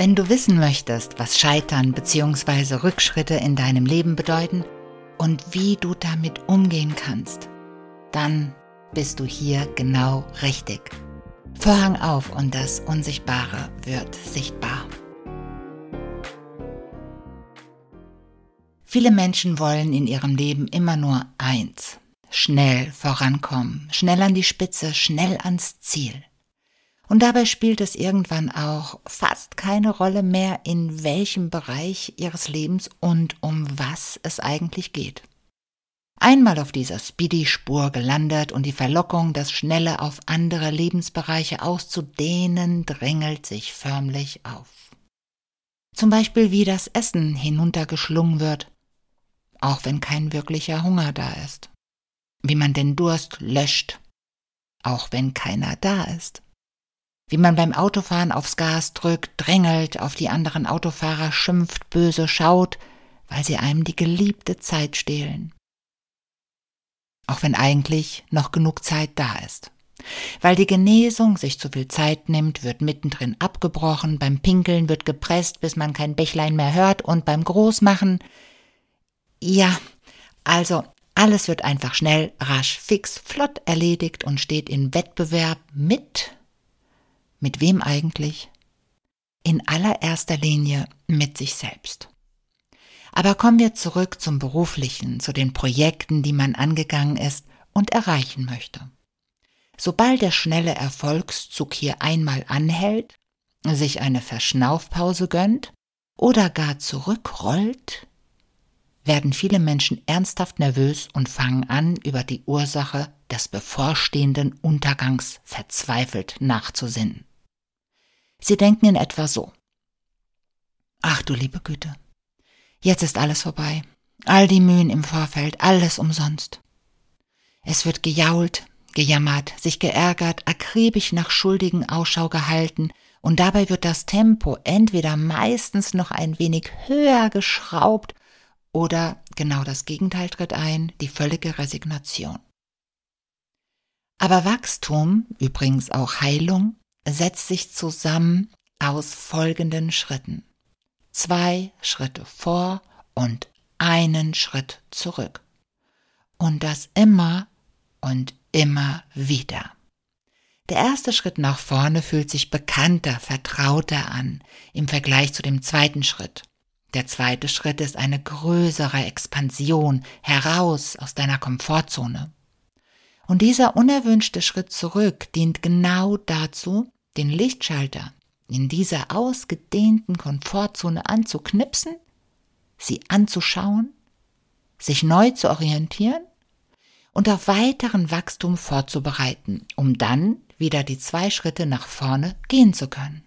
Wenn du wissen möchtest, was Scheitern bzw. Rückschritte in deinem Leben bedeuten und wie du damit umgehen kannst, dann bist du hier genau richtig. Vorhang auf und das Unsichtbare wird sichtbar. Viele Menschen wollen in ihrem Leben immer nur eins. Schnell vorankommen, schnell an die Spitze, schnell ans Ziel. Und dabei spielt es irgendwann auch fast keine Rolle mehr, in welchem Bereich ihres Lebens und um was es eigentlich geht. Einmal auf dieser Speedy-Spur gelandet und die Verlockung, das Schnelle auf andere Lebensbereiche auszudehnen, drängelt sich förmlich auf. Zum Beispiel wie das Essen hinuntergeschlungen wird, auch wenn kein wirklicher Hunger da ist. Wie man den Durst löscht, auch wenn keiner da ist wie man beim Autofahren aufs Gas drückt, drängelt, auf die anderen Autofahrer schimpft, böse schaut, weil sie einem die geliebte Zeit stehlen. Auch wenn eigentlich noch genug Zeit da ist. Weil die Genesung sich zu viel Zeit nimmt, wird mittendrin abgebrochen, beim Pinkeln wird gepresst, bis man kein Bächlein mehr hört und beim Großmachen. Ja, also alles wird einfach schnell, rasch, fix, flott erledigt und steht in Wettbewerb mit mit wem eigentlich? In allererster Linie mit sich selbst. Aber kommen wir zurück zum Beruflichen, zu den Projekten, die man angegangen ist und erreichen möchte. Sobald der schnelle Erfolgszug hier einmal anhält, sich eine Verschnaufpause gönnt oder gar zurückrollt, werden viele Menschen ernsthaft nervös und fangen an, über die Ursache des bevorstehenden Untergangs verzweifelt nachzusinnen. Sie denken in etwa so. Ach du liebe Güte, jetzt ist alles vorbei. All die Mühen im Vorfeld, alles umsonst. Es wird gejault, gejammert, sich geärgert, akribisch nach Schuldigen Ausschau gehalten, und dabei wird das Tempo entweder meistens noch ein wenig höher geschraubt oder genau das Gegenteil tritt ein, die völlige Resignation. Aber Wachstum, übrigens auch Heilung, setzt sich zusammen aus folgenden Schritten. Zwei Schritte vor und einen Schritt zurück. Und das immer und immer wieder. Der erste Schritt nach vorne fühlt sich bekannter, vertrauter an im Vergleich zu dem zweiten Schritt. Der zweite Schritt ist eine größere Expansion heraus aus deiner Komfortzone. Und dieser unerwünschte Schritt zurück dient genau dazu, den Lichtschalter in dieser ausgedehnten Komfortzone anzuknipsen, sie anzuschauen, sich neu zu orientieren und auf weiteren Wachstum vorzubereiten, um dann wieder die zwei Schritte nach vorne gehen zu können.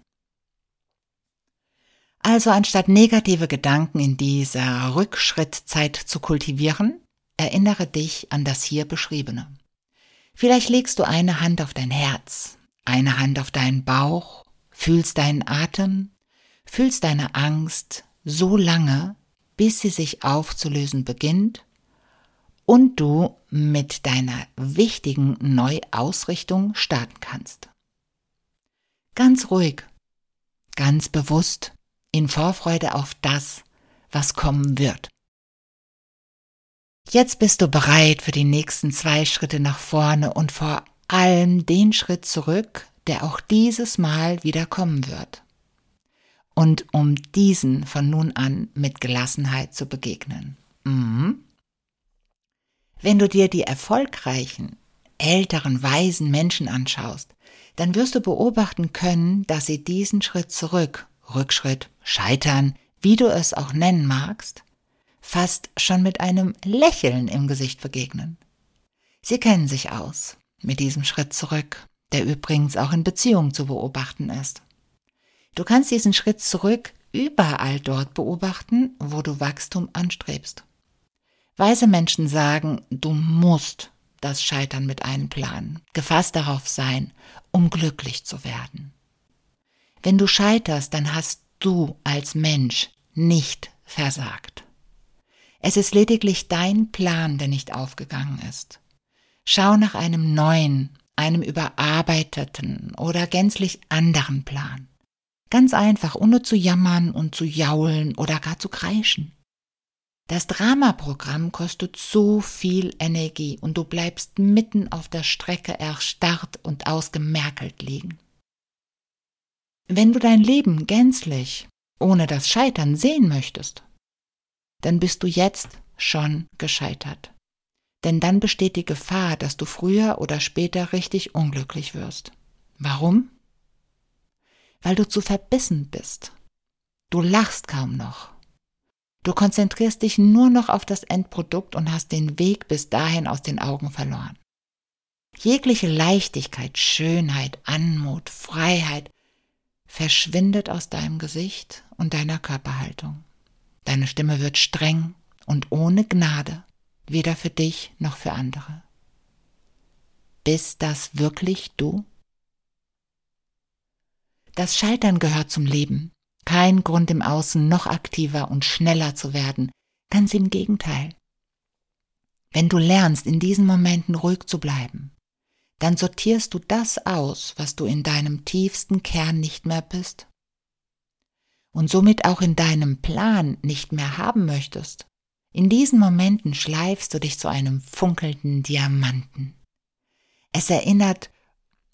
Also anstatt negative Gedanken in dieser Rückschrittzeit zu kultivieren, erinnere dich an das hier beschriebene. Vielleicht legst du eine Hand auf dein Herz, eine Hand auf deinen Bauch, fühlst deinen Atem, fühlst deine Angst so lange, bis sie sich aufzulösen beginnt und du mit deiner wichtigen Neuausrichtung starten kannst. Ganz ruhig, ganz bewusst, in Vorfreude auf das, was kommen wird. Jetzt bist du bereit für die nächsten zwei Schritte nach vorne und vor allem den Schritt zurück, der auch dieses Mal wieder kommen wird. Und um diesen von nun an mit Gelassenheit zu begegnen. Mhm. Wenn du dir die erfolgreichen, älteren, weisen Menschen anschaust, dann wirst du beobachten können, dass sie diesen Schritt zurück, Rückschritt, Scheitern, wie du es auch nennen magst, fast schon mit einem Lächeln im Gesicht begegnen. Sie kennen sich aus mit diesem Schritt zurück, der übrigens auch in Beziehungen zu beobachten ist. Du kannst diesen Schritt zurück überall dort beobachten, wo du Wachstum anstrebst. Weise Menschen sagen, du musst das Scheitern mit einem Plan, gefasst darauf sein, um glücklich zu werden. Wenn du scheiterst, dann hast du als Mensch nicht versagt. Es ist lediglich dein Plan, der nicht aufgegangen ist. Schau nach einem neuen, einem überarbeiteten oder gänzlich anderen Plan. Ganz einfach, ohne zu jammern und zu jaulen oder gar zu kreischen. Das Dramaprogramm kostet so viel Energie und du bleibst mitten auf der Strecke erstarrt und ausgemerkelt liegen. Wenn du dein Leben gänzlich ohne das Scheitern sehen möchtest, dann bist du jetzt schon gescheitert. Denn dann besteht die Gefahr, dass du früher oder später richtig unglücklich wirst. Warum? Weil du zu verbissen bist. Du lachst kaum noch. Du konzentrierst dich nur noch auf das Endprodukt und hast den Weg bis dahin aus den Augen verloren. Jegliche Leichtigkeit, Schönheit, Anmut, Freiheit verschwindet aus deinem Gesicht und deiner Körperhaltung. Deine Stimme wird streng und ohne Gnade, weder für dich noch für andere. Bist das wirklich du? Das Scheitern gehört zum Leben. Kein Grund im Außen noch aktiver und schneller zu werden. Ganz im Gegenteil. Wenn du lernst, in diesen Momenten ruhig zu bleiben, dann sortierst du das aus, was du in deinem tiefsten Kern nicht mehr bist und somit auch in deinem Plan nicht mehr haben möchtest. In diesen Momenten schleifst du dich zu einem funkelnden Diamanten. Es erinnert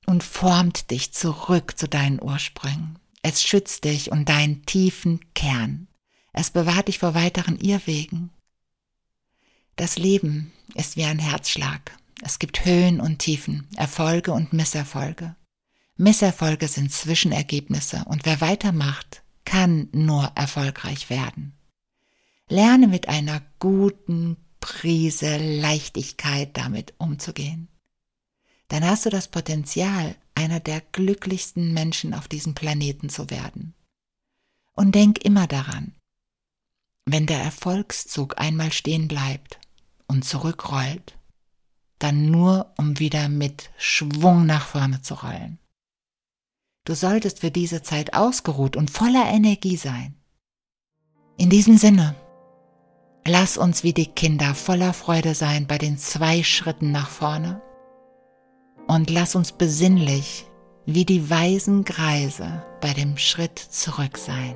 und formt dich zurück zu deinen Ursprüngen. Es schützt dich und deinen tiefen Kern. Es bewahrt dich vor weiteren Irrwegen. Das Leben ist wie ein Herzschlag. Es gibt Höhen und Tiefen, Erfolge und Misserfolge. Misserfolge sind Zwischenergebnisse und wer weitermacht, kann nur erfolgreich werden. Lerne mit einer guten Prise Leichtigkeit damit umzugehen. Dann hast du das Potenzial, einer der glücklichsten Menschen auf diesem Planeten zu werden. Und denk immer daran, wenn der Erfolgszug einmal stehen bleibt und zurückrollt, dann nur, um wieder mit Schwung nach vorne zu rollen. Du solltest für diese Zeit ausgeruht und voller Energie sein. In diesem Sinne, lass uns wie die Kinder voller Freude sein bei den zwei Schritten nach vorne und lass uns besinnlich wie die weisen Greise bei dem Schritt zurück sein.